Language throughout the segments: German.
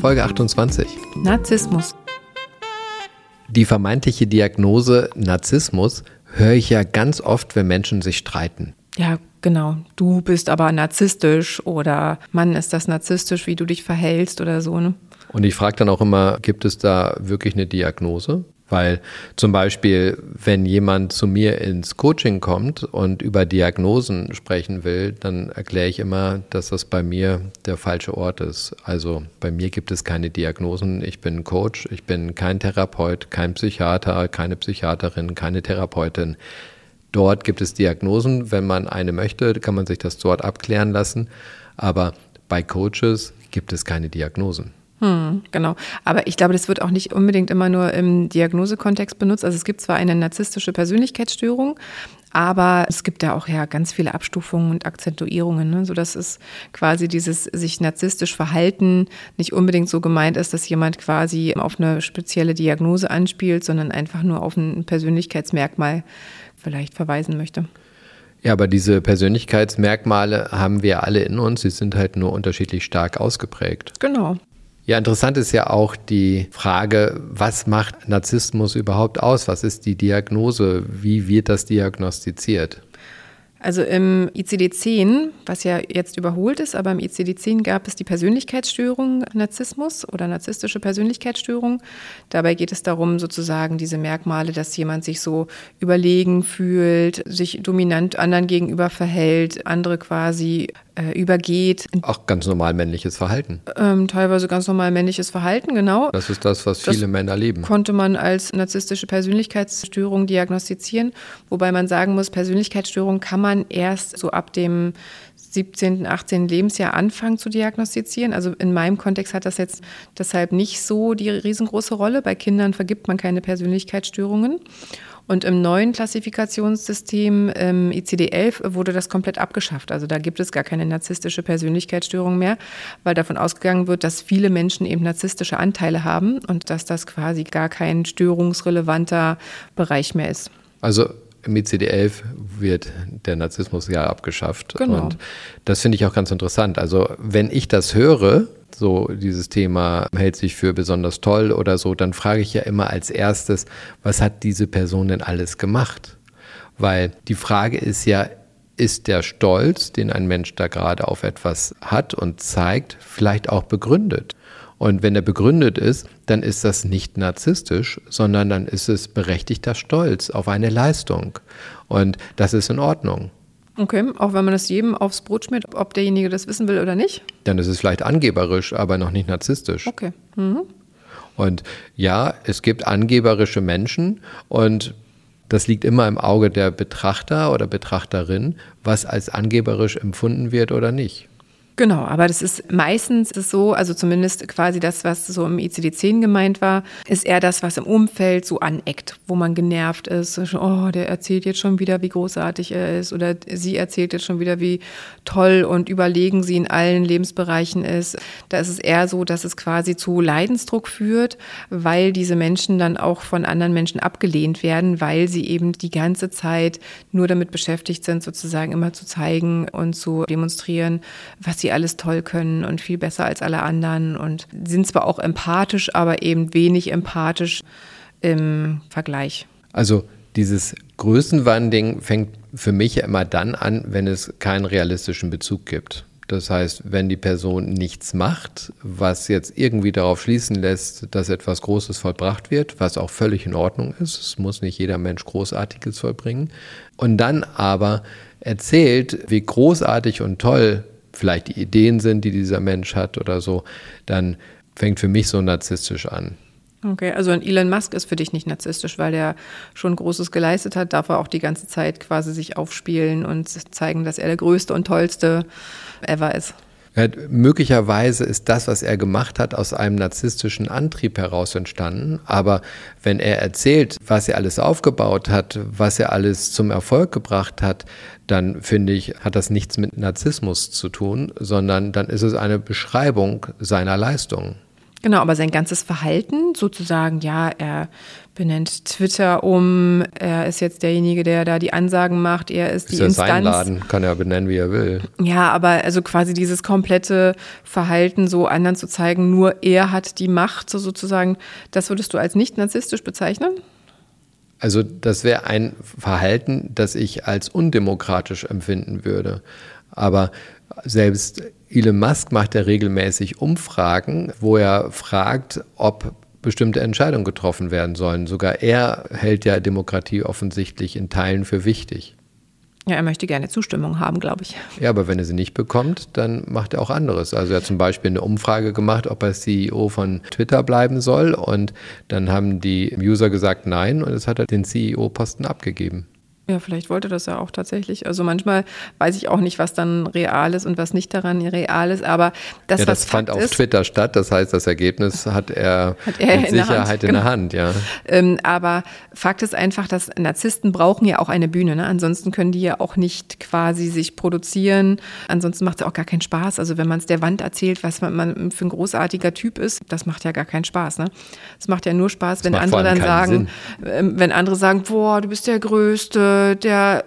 Folge 28. Narzissmus. Die vermeintliche Diagnose Narzissmus höre ich ja ganz oft, wenn Menschen sich streiten. Ja, genau. Du bist aber narzisstisch oder Mann, ist das narzisstisch, wie du dich verhältst oder so. Ne? Und ich frage dann auch immer, gibt es da wirklich eine Diagnose? Weil zum Beispiel, wenn jemand zu mir ins Coaching kommt und über Diagnosen sprechen will, dann erkläre ich immer, dass das bei mir der falsche Ort ist. Also bei mir gibt es keine Diagnosen. Ich bin Coach, ich bin kein Therapeut, kein Psychiater, keine Psychiaterin, keine Therapeutin. Dort gibt es Diagnosen. Wenn man eine möchte, kann man sich das dort abklären lassen. Aber bei Coaches gibt es keine Diagnosen. Hm, genau. Aber ich glaube, das wird auch nicht unbedingt immer nur im Diagnosekontext benutzt. Also es gibt zwar eine narzisstische Persönlichkeitsstörung, aber es gibt da auch ja ganz viele Abstufungen und Akzentuierungen, ne? sodass es quasi dieses sich narzisstisch verhalten nicht unbedingt so gemeint ist, dass jemand quasi auf eine spezielle Diagnose anspielt, sondern einfach nur auf ein Persönlichkeitsmerkmal vielleicht verweisen möchte. Ja, aber diese Persönlichkeitsmerkmale haben wir alle in uns. Sie sind halt nur unterschiedlich stark ausgeprägt. Genau. Ja, interessant ist ja auch die Frage, was macht Narzissmus überhaupt aus? Was ist die Diagnose? Wie wird das diagnostiziert? Also im ICD-10, was ja jetzt überholt ist, aber im ICD-10 gab es die Persönlichkeitsstörung Narzissmus oder narzisstische Persönlichkeitsstörung. Dabei geht es darum, sozusagen diese Merkmale, dass jemand sich so überlegen fühlt, sich dominant anderen gegenüber verhält, andere quasi äh, übergeht. Auch ganz normal männliches Verhalten. Ähm, teilweise ganz normal männliches Verhalten, genau. Das ist das, was viele das Männer leben. Konnte man als narzisstische Persönlichkeitsstörung diagnostizieren, wobei man sagen muss, Persönlichkeitsstörung kann man erst so ab dem 17., 18. Lebensjahr anfangen zu diagnostizieren. Also in meinem Kontext hat das jetzt deshalb nicht so die riesengroße Rolle. Bei Kindern vergibt man keine Persönlichkeitsstörungen. Und im neuen Klassifikationssystem ähm, ICD-11 wurde das komplett abgeschafft. Also da gibt es gar keine narzisstische Persönlichkeitsstörung mehr, weil davon ausgegangen wird, dass viele Menschen eben narzisstische Anteile haben und dass das quasi gar kein störungsrelevanter Bereich mehr ist. Also im ICD-11 wird der Narzissmus ja abgeschafft. Genau. Und das finde ich auch ganz interessant. Also wenn ich das höre, so dieses Thema hält sich für besonders toll oder so, dann frage ich ja immer als erstes, was hat diese Person denn alles gemacht? Weil die Frage ist ja, ist der Stolz, den ein Mensch da gerade auf etwas hat und zeigt, vielleicht auch begründet? Und wenn er begründet ist, dann ist das nicht narzisstisch, sondern dann ist es berechtigter Stolz auf eine Leistung. Und das ist in Ordnung. Okay, auch wenn man das jedem aufs Brot schmiert, ob derjenige das wissen will oder nicht? Dann ist es vielleicht angeberisch, aber noch nicht narzisstisch. Okay. Mhm. Und ja, es gibt angeberische Menschen und das liegt immer im Auge der Betrachter oder Betrachterin, was als angeberisch empfunden wird oder nicht. Genau, aber das ist meistens ist so, also zumindest quasi das, was so im ICD-10 gemeint war, ist eher das, was im Umfeld so aneckt, wo man genervt ist. Oh, der erzählt jetzt schon wieder, wie großartig er ist oder sie erzählt jetzt schon wieder, wie toll und überlegen sie in allen Lebensbereichen ist. Da ist es eher so, dass es quasi zu Leidensdruck führt, weil diese Menschen dann auch von anderen Menschen abgelehnt werden, weil sie eben die ganze Zeit nur damit beschäftigt sind, sozusagen immer zu zeigen und zu demonstrieren, was sie alles toll können und viel besser als alle anderen und sind zwar auch empathisch, aber eben wenig empathisch im Vergleich. Also dieses Größenwanding fängt für mich ja immer dann an, wenn es keinen realistischen Bezug gibt. Das heißt, wenn die Person nichts macht, was jetzt irgendwie darauf schließen lässt, dass etwas Großes vollbracht wird, was auch völlig in Ordnung ist, es muss nicht jeder Mensch Großartiges vollbringen, und dann aber erzählt, wie großartig und toll vielleicht die Ideen sind, die dieser Mensch hat oder so, dann fängt für mich so narzisstisch an. Okay, also ein Elon Musk ist für dich nicht narzisstisch, weil der schon Großes geleistet hat, darf er auch die ganze Zeit quasi sich aufspielen und zeigen, dass er der Größte und Tollste ever ist. Möglicherweise ist das, was er gemacht hat, aus einem narzisstischen Antrieb heraus entstanden. Aber wenn er erzählt, was er alles aufgebaut hat, was er alles zum Erfolg gebracht hat, dann finde ich, hat das nichts mit Narzissmus zu tun, sondern dann ist es eine Beschreibung seiner Leistungen. Genau, aber sein ganzes Verhalten, sozusagen, ja, er benennt Twitter um, er ist jetzt derjenige, der da die Ansagen macht, er ist, ist die Instanz. Sein Laden, kann er benennen, wie er will. Ja, aber also quasi dieses komplette Verhalten so anderen zu zeigen, nur er hat die Macht, so sozusagen, das würdest du als nicht narzisstisch bezeichnen? Also das wäre ein Verhalten, das ich als undemokratisch empfinden würde. Aber selbst Elon Musk macht ja regelmäßig Umfragen, wo er fragt, ob bestimmte Entscheidungen getroffen werden sollen. Sogar er hält ja Demokratie offensichtlich in Teilen für wichtig. Ja, er möchte gerne Zustimmung haben, glaube ich. Ja, aber wenn er sie nicht bekommt, dann macht er auch anderes. Also er hat zum Beispiel eine Umfrage gemacht, ob er CEO von Twitter bleiben soll. Und dann haben die User gesagt nein und jetzt hat er den CEO-Posten abgegeben. Ja, vielleicht wollte das ja auch tatsächlich. Also manchmal weiß ich auch nicht, was dann real ist und was nicht daran real ist, aber das, ja, das fand Fakt auf ist, Twitter statt. Das heißt, das Ergebnis hat er, hat er mit in Sicherheit der in der genau. Hand, ja. Ähm, aber Fakt ist einfach, dass Narzissten brauchen ja auch eine Bühne. Ne? Ansonsten können die ja auch nicht quasi sich produzieren. Ansonsten macht es auch gar keinen Spaß. Also wenn man es der Wand erzählt, was man für ein großartiger Typ ist, das macht ja gar keinen Spaß. Ne? Es macht ja nur Spaß, wenn andere dann sagen, äh, wenn andere sagen, boah, du bist der Größte der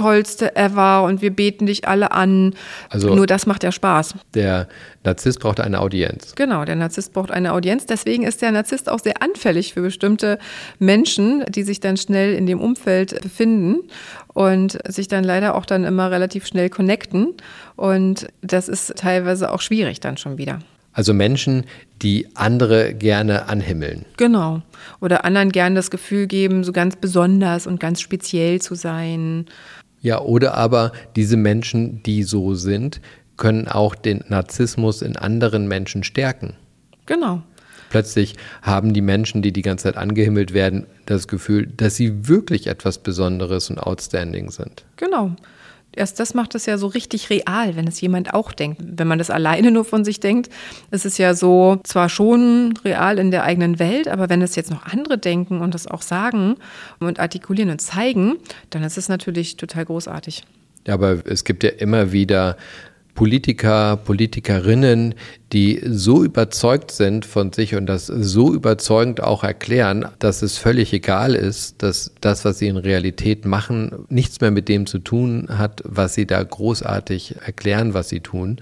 tollste ever und wir beten dich alle an. Also Nur das macht ja Spaß. Der Narzisst braucht eine Audienz. Genau, der Narzisst braucht eine Audienz. Deswegen ist der Narzisst auch sehr anfällig für bestimmte Menschen, die sich dann schnell in dem Umfeld befinden und sich dann leider auch dann immer relativ schnell connecten. Und das ist teilweise auch schwierig dann schon wieder. Also Menschen, die andere gerne anhimmeln. Genau. Oder anderen gerne das Gefühl geben, so ganz besonders und ganz speziell zu sein. Ja, oder aber diese Menschen, die so sind, können auch den Narzissmus in anderen Menschen stärken. Genau. Plötzlich haben die Menschen, die die ganze Zeit angehimmelt werden, das Gefühl, dass sie wirklich etwas Besonderes und outstanding sind. Genau. Erst das macht es ja so richtig real, wenn es jemand auch denkt. Wenn man das alleine nur von sich denkt, ist es ja so zwar schon real in der eigenen Welt, aber wenn es jetzt noch andere denken und das auch sagen und artikulieren und zeigen, dann ist es natürlich total großartig. Ja, aber es gibt ja immer wieder Politiker, Politikerinnen, die so überzeugt sind von sich und das so überzeugend auch erklären, dass es völlig egal ist, dass das, was sie in Realität machen, nichts mehr mit dem zu tun hat, was sie da großartig erklären, was sie tun.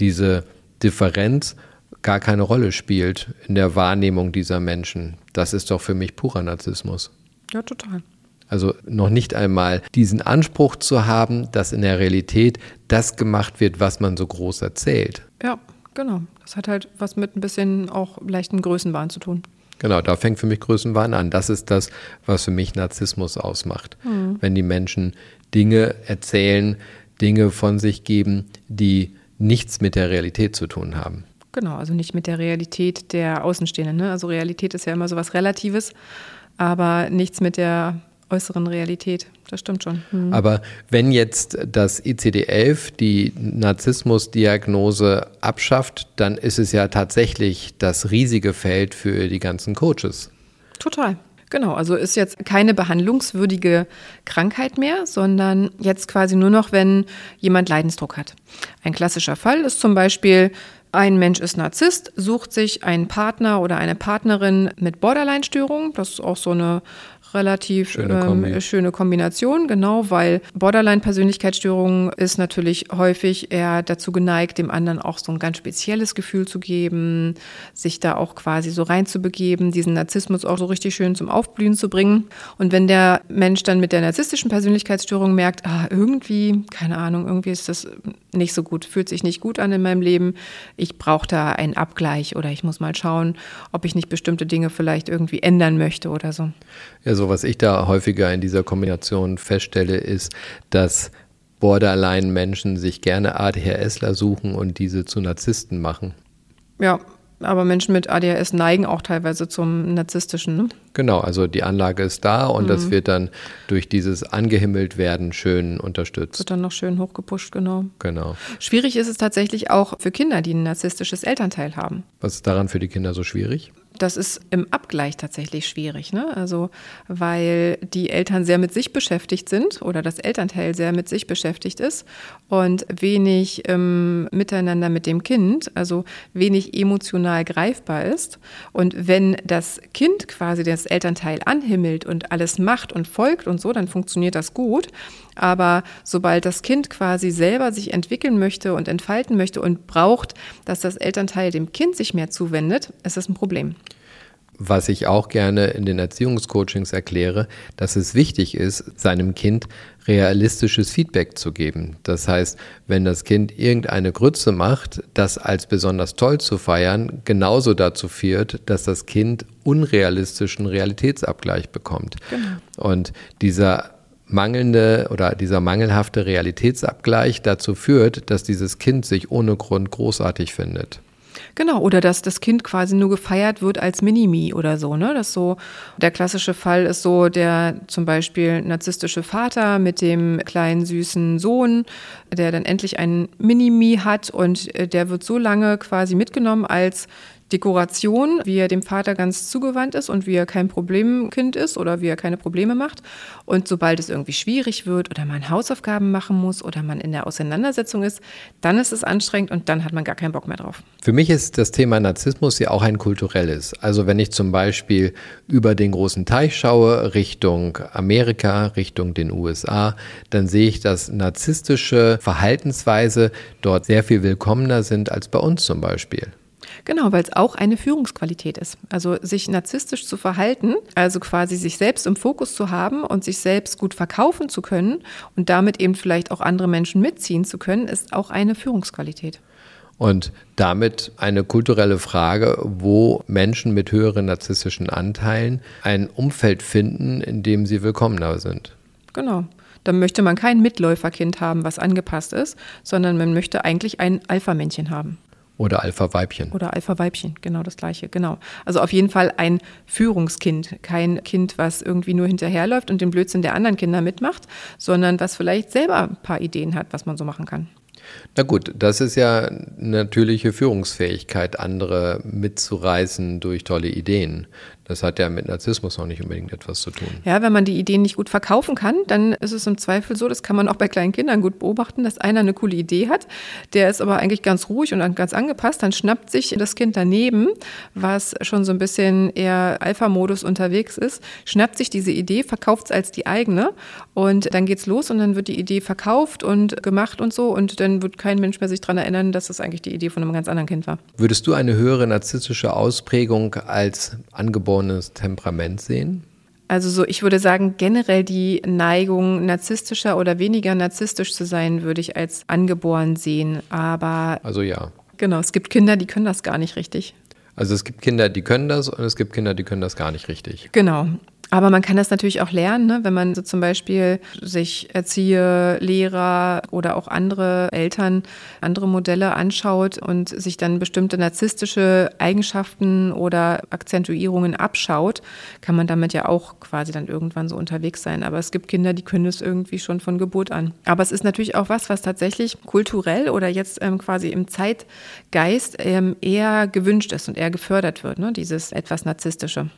Diese Differenz gar keine Rolle spielt in der Wahrnehmung dieser Menschen. Das ist doch für mich purer Narzissmus. Ja, total. Also noch nicht einmal diesen Anspruch zu haben, dass in der Realität das gemacht wird, was man so groß erzählt. Ja, genau. Das hat halt was mit ein bisschen auch leichten Größenwahn zu tun. Genau, da fängt für mich Größenwahn an. Das ist das, was für mich Narzissmus ausmacht. Mhm. Wenn die Menschen Dinge erzählen, Dinge von sich geben, die nichts mit der Realität zu tun haben. Genau, also nicht mit der Realität der Außenstehenden. Ne? Also Realität ist ja immer so was Relatives, aber nichts mit der äußeren Realität. Das stimmt schon. Mhm. Aber wenn jetzt das ICD-11 die Narzissmusdiagnose abschafft, dann ist es ja tatsächlich das riesige Feld für die ganzen Coaches. Total. Genau, also ist jetzt keine behandlungswürdige Krankheit mehr, sondern jetzt quasi nur noch, wenn jemand Leidensdruck hat. Ein klassischer Fall ist zum Beispiel, ein Mensch ist Narzisst, sucht sich einen Partner oder eine Partnerin mit Borderline-Störung. Das ist auch so eine relativ schöne, ähm, Kombi. schöne Kombination, genau, weil Borderline-Persönlichkeitsstörung ist natürlich häufig eher dazu geneigt, dem anderen auch so ein ganz spezielles Gefühl zu geben, sich da auch quasi so reinzubegeben, diesen Narzissmus auch so richtig schön zum Aufblühen zu bringen. Und wenn der Mensch dann mit der narzisstischen Persönlichkeitsstörung merkt, ah, irgendwie, keine Ahnung, irgendwie ist das nicht so gut, fühlt sich nicht gut an in meinem Leben, ich brauche da einen Abgleich oder ich muss mal schauen, ob ich nicht bestimmte Dinge vielleicht irgendwie ändern möchte oder so. Ja, so was ich da häufiger in dieser Kombination feststelle, ist, dass Borderline-Menschen sich gerne ADHSler suchen und diese zu Narzissten machen. Ja, Aber Menschen mit ADHS neigen auch teilweise zum Narzisstischen. Ne? Genau, also die Anlage ist da und mhm. das wird dann durch dieses angehimmelt werden schön unterstützt. Wird dann noch schön hochgepusht, genau. Genau. Schwierig ist es tatsächlich auch für Kinder, die ein narzisstisches Elternteil haben. Was ist daran für die Kinder so schwierig? Das ist im Abgleich tatsächlich schwierig, ne? Also, weil die Eltern sehr mit sich beschäftigt sind oder das Elternteil sehr mit sich beschäftigt ist und wenig ähm, miteinander mit dem Kind, also wenig emotional greifbar ist. Und wenn das Kind quasi das Elternteil anhimmelt und alles macht und folgt und so, dann funktioniert das gut. Aber sobald das Kind quasi selber sich entwickeln möchte und entfalten möchte und braucht, dass das Elternteil dem Kind sich mehr zuwendet, ist das ein Problem. Was ich auch gerne in den Erziehungscoachings erkläre, dass es wichtig ist, seinem Kind realistisches Feedback zu geben. Das heißt, wenn das Kind irgendeine Grütze macht, das als besonders toll zu feiern, genauso dazu führt, dass das Kind unrealistischen Realitätsabgleich bekommt. Genau. Und dieser mangelnde oder dieser mangelhafte Realitätsabgleich dazu führt, dass dieses Kind sich ohne Grund großartig findet. Genau, oder dass das Kind quasi nur gefeiert wird als Minimi oder so, ne? Das so, der klassische Fall ist so der zum Beispiel narzisstische Vater mit dem kleinen süßen Sohn, der dann endlich einen Minimi hat und äh, der wird so lange quasi mitgenommen als Dekoration, wie er dem Vater ganz zugewandt ist und wie er kein Problemkind ist oder wie er keine Probleme macht. Und sobald es irgendwie schwierig wird oder man Hausaufgaben machen muss oder man in der Auseinandersetzung ist, dann ist es anstrengend und dann hat man gar keinen Bock mehr drauf. Für mich ist das Thema Narzissmus ja auch ein kulturelles. Also wenn ich zum Beispiel über den großen Teich schaue, Richtung Amerika, Richtung den USA, dann sehe ich, dass narzisstische Verhaltensweise dort sehr viel willkommener sind als bei uns zum Beispiel. Genau, weil es auch eine Führungsqualität ist. Also sich narzisstisch zu verhalten, also quasi sich selbst im Fokus zu haben und sich selbst gut verkaufen zu können und damit eben vielleicht auch andere Menschen mitziehen zu können, ist auch eine Führungsqualität. Und damit eine kulturelle Frage, wo Menschen mit höheren narzisstischen Anteilen ein Umfeld finden, in dem sie willkommener sind. Genau. Dann möchte man kein Mitläuferkind haben, was angepasst ist, sondern man möchte eigentlich ein Alpha-Männchen haben. Oder Alpha-Weibchen. Oder Alpha-Weibchen, genau das gleiche, genau. Also auf jeden Fall ein Führungskind, kein Kind, was irgendwie nur hinterherläuft und den Blödsinn der anderen Kinder mitmacht, sondern was vielleicht selber ein paar Ideen hat, was man so machen kann. Na gut, das ist ja natürliche Führungsfähigkeit, andere mitzureißen durch tolle Ideen. Das hat ja mit Narzissmus noch nicht unbedingt etwas zu tun. Ja, wenn man die Ideen nicht gut verkaufen kann, dann ist es im Zweifel so, das kann man auch bei kleinen Kindern gut beobachten, dass einer eine coole Idee hat, der ist aber eigentlich ganz ruhig und ganz angepasst, dann schnappt sich das Kind daneben, was schon so ein bisschen eher Alpha-Modus unterwegs ist, schnappt sich diese Idee, verkauft es als die eigene und dann geht's los und dann wird die Idee verkauft und gemacht und so und dann wird kein Mensch mehr sich daran erinnern, dass das eigentlich die Idee von einem ganz anderen Kind war. Würdest du eine höhere narzisstische Ausprägung als angeboren angeborenes Temperament sehen? Also so, ich würde sagen, generell die Neigung, narzisstischer oder weniger narzisstisch zu sein, würde ich als angeboren sehen. Aber. Also ja. Genau, es gibt Kinder, die können das gar nicht richtig. Also es gibt Kinder, die können das und es gibt Kinder, die können das gar nicht richtig. Genau. Aber man kann das natürlich auch lernen, ne? wenn man so zum Beispiel sich Erzieher, Lehrer oder auch andere Eltern, andere Modelle anschaut und sich dann bestimmte narzisstische Eigenschaften oder Akzentuierungen abschaut, kann man damit ja auch quasi dann irgendwann so unterwegs sein. Aber es gibt Kinder, die können es irgendwie schon von Geburt an. Aber es ist natürlich auch was, was tatsächlich kulturell oder jetzt ähm, quasi im Zeitgeist ähm, eher gewünscht ist und eher gefördert wird, ne? dieses etwas Narzisstische.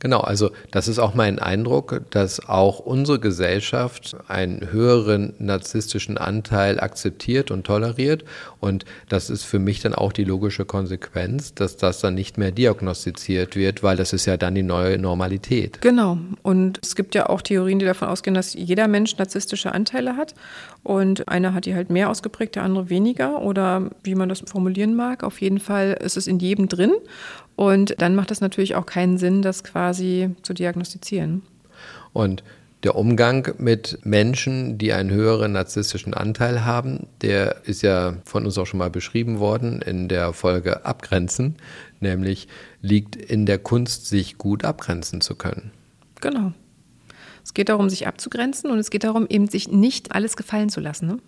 Genau, also das ist auch mein Eindruck, dass auch unsere Gesellschaft einen höheren narzisstischen Anteil akzeptiert und toleriert. Und das ist für mich dann auch die logische Konsequenz, dass das dann nicht mehr diagnostiziert wird, weil das ist ja dann die neue Normalität. Genau. Und es gibt ja auch Theorien, die davon ausgehen, dass jeder Mensch narzisstische Anteile hat. Und einer hat die halt mehr ausgeprägt, der andere weniger oder wie man das formulieren mag. Auf jeden Fall ist es in jedem drin. Und dann macht es natürlich auch keinen Sinn, das quasi zu diagnostizieren. Und der Umgang mit Menschen, die einen höheren narzisstischen Anteil haben, der ist ja von uns auch schon mal beschrieben worden in der Folge Abgrenzen, nämlich liegt in der Kunst, sich gut abgrenzen zu können. Genau. Es geht darum, sich abzugrenzen und es geht darum, eben sich nicht alles gefallen zu lassen. Ne?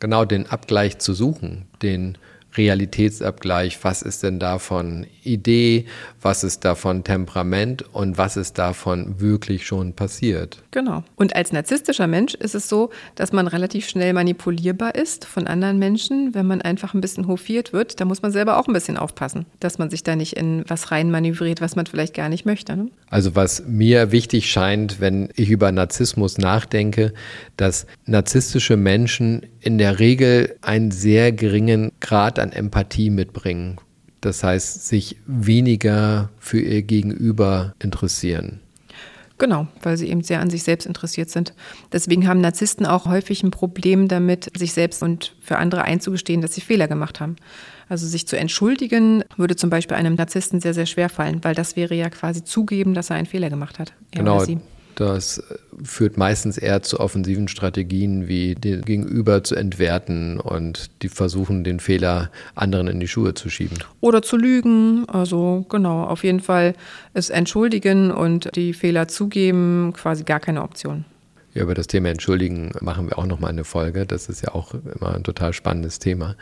Genau, den Abgleich zu suchen, den Realitätsabgleich, was ist denn davon Idee, was ist davon Temperament und was ist davon wirklich schon passiert. Genau. Und als narzisstischer Mensch ist es so, dass man relativ schnell manipulierbar ist von anderen Menschen, wenn man einfach ein bisschen hofiert wird. Da muss man selber auch ein bisschen aufpassen, dass man sich da nicht in was rein manövriert, was man vielleicht gar nicht möchte. Ne? Also was mir wichtig scheint, wenn ich über Narzissmus nachdenke, dass narzisstische Menschen in der Regel einen sehr geringen Grad an Empathie mitbringen. Das heißt, sich weniger für ihr Gegenüber interessieren. Genau, weil sie eben sehr an sich selbst interessiert sind. Deswegen haben Narzissten auch häufig ein Problem damit, sich selbst und für andere einzugestehen, dass sie Fehler gemacht haben. Also sich zu entschuldigen, würde zum Beispiel einem Narzissten sehr, sehr schwer fallen, weil das wäre ja quasi zugeben, dass er einen Fehler gemacht hat. genau. Das führt meistens eher zu offensiven Strategien, wie den Gegenüber zu entwerten und die versuchen, den Fehler anderen in die Schuhe zu schieben. Oder zu lügen. Also genau, auf jeden Fall es entschuldigen und die Fehler zugeben, quasi gar keine Option. Ja, über das Thema Entschuldigen machen wir auch noch mal eine Folge. Das ist ja auch immer ein total spannendes Thema.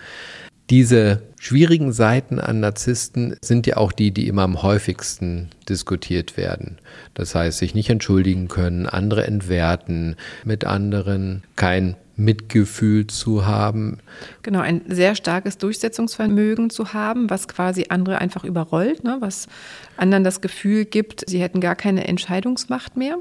Diese schwierigen Seiten an Narzissten sind ja auch die, die immer am häufigsten diskutiert werden. Das heißt, sich nicht entschuldigen können, andere entwerten, mit anderen kein Mitgefühl zu haben. Genau, ein sehr starkes Durchsetzungsvermögen zu haben, was quasi andere einfach überrollt, ne? was anderen das Gefühl gibt, sie hätten gar keine Entscheidungsmacht mehr.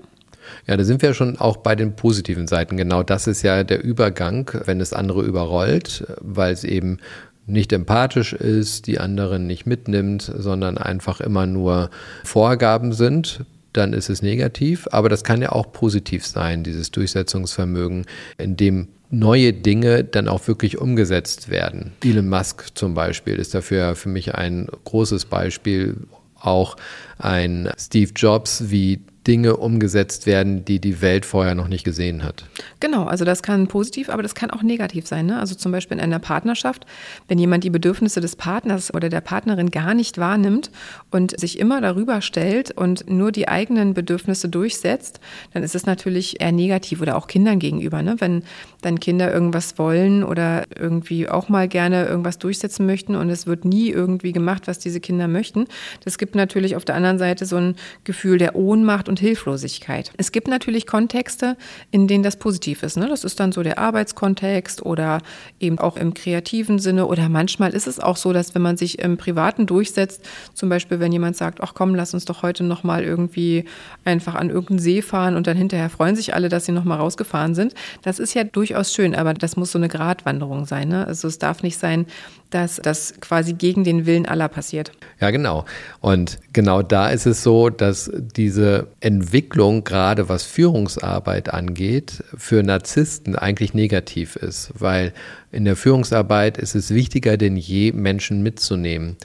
Ja, da sind wir schon auch bei den positiven Seiten. Genau das ist ja der Übergang, wenn es andere überrollt, weil es eben nicht empathisch ist, die anderen nicht mitnimmt, sondern einfach immer nur Vorgaben sind, dann ist es negativ. Aber das kann ja auch positiv sein, dieses Durchsetzungsvermögen, in dem neue Dinge dann auch wirklich umgesetzt werden. Elon Musk zum Beispiel ist dafür für mich ein großes Beispiel. Auch ein Steve Jobs, wie Dinge umgesetzt werden, die die Welt vorher noch nicht gesehen hat. Genau, also das kann positiv, aber das kann auch negativ sein. Ne? Also zum Beispiel in einer Partnerschaft, wenn jemand die Bedürfnisse des Partners oder der Partnerin gar nicht wahrnimmt und sich immer darüber stellt und nur die eigenen Bedürfnisse durchsetzt, dann ist es natürlich eher negativ oder auch Kindern gegenüber. Ne? Wenn dann Kinder irgendwas wollen oder irgendwie auch mal gerne irgendwas durchsetzen möchten und es wird nie irgendwie gemacht, was diese Kinder möchten. Das gibt natürlich auf der anderen Seite so ein Gefühl der Ohnmacht und und Hilflosigkeit. Es gibt natürlich Kontexte, in denen das positiv ist. Ne? Das ist dann so der Arbeitskontext oder eben auch im kreativen Sinne. Oder manchmal ist es auch so, dass wenn man sich im Privaten durchsetzt, zum Beispiel wenn jemand sagt, ach komm, lass uns doch heute nochmal irgendwie einfach an irgendeinen See fahren und dann hinterher freuen sich alle, dass sie nochmal rausgefahren sind. Das ist ja durchaus schön, aber das muss so eine Gratwanderung sein. Ne? Also es darf nicht sein, dass das quasi gegen den Willen aller passiert. Ja, genau. Und genau da ist es so, dass diese Entwicklung, gerade was Führungsarbeit angeht, für Narzissten eigentlich negativ ist, weil in der Führungsarbeit ist es wichtiger denn je, Menschen mitzunehmen,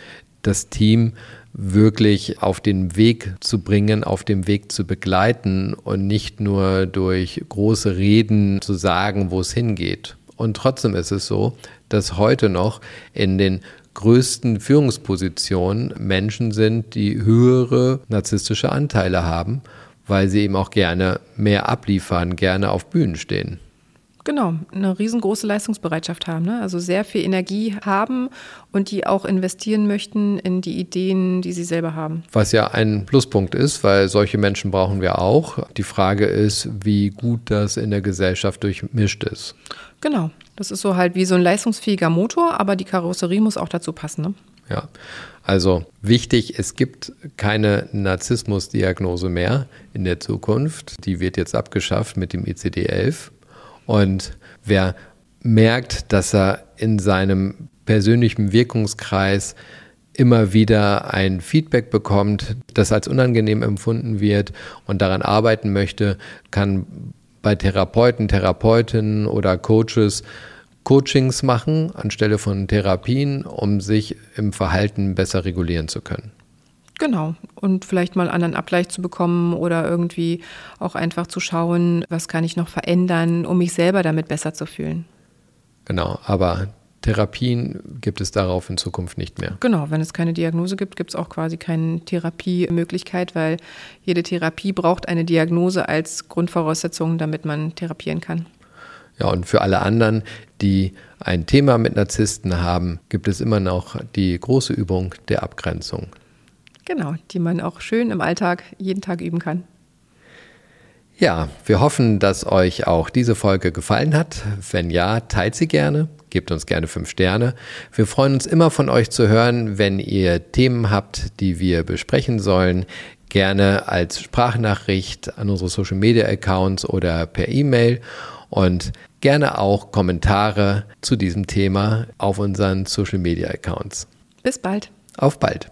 das Team wirklich auf den Weg zu bringen, auf dem Weg zu begleiten und nicht nur durch große Reden zu sagen, wo es hingeht. Und trotzdem ist es so, dass heute noch in den größten Führungspositionen Menschen sind, die höhere narzisstische Anteile haben, weil sie eben auch gerne mehr abliefern, gerne auf Bühnen stehen. Genau, eine riesengroße Leistungsbereitschaft haben, ne? also sehr viel Energie haben und die auch investieren möchten in die Ideen, die sie selber haben. Was ja ein Pluspunkt ist, weil solche Menschen brauchen wir auch. Die Frage ist, wie gut das in der Gesellschaft durchmischt ist. Genau, das ist so halt wie so ein leistungsfähiger Motor, aber die Karosserie muss auch dazu passen. Ne? Ja, also wichtig, es gibt keine Narzissmusdiagnose mehr in der Zukunft. Die wird jetzt abgeschafft mit dem ICD-11. Und wer merkt, dass er in seinem persönlichen Wirkungskreis immer wieder ein Feedback bekommt, das als unangenehm empfunden wird und daran arbeiten möchte, kann bei Therapeuten, Therapeutinnen oder Coaches Coachings machen anstelle von Therapien, um sich im Verhalten besser regulieren zu können. Genau. Und vielleicht mal einen anderen Abgleich zu bekommen oder irgendwie auch einfach zu schauen, was kann ich noch verändern, um mich selber damit besser zu fühlen. Genau, aber Therapien gibt es darauf in Zukunft nicht mehr. Genau, wenn es keine Diagnose gibt, gibt es auch quasi keine Therapiemöglichkeit, weil jede Therapie braucht eine Diagnose als Grundvoraussetzung, damit man therapieren kann. Ja, und für alle anderen, die ein Thema mit Narzissten haben, gibt es immer noch die große Übung der Abgrenzung. Genau, die man auch schön im Alltag jeden Tag üben kann. Ja, wir hoffen, dass euch auch diese Folge gefallen hat. Wenn ja, teilt sie gerne, gebt uns gerne fünf Sterne. Wir freuen uns immer von euch zu hören, wenn ihr Themen habt, die wir besprechen sollen. Gerne als Sprachnachricht an unsere Social Media Accounts oder per E-Mail und gerne auch Kommentare zu diesem Thema auf unseren Social Media Accounts. Bis bald. Auf bald.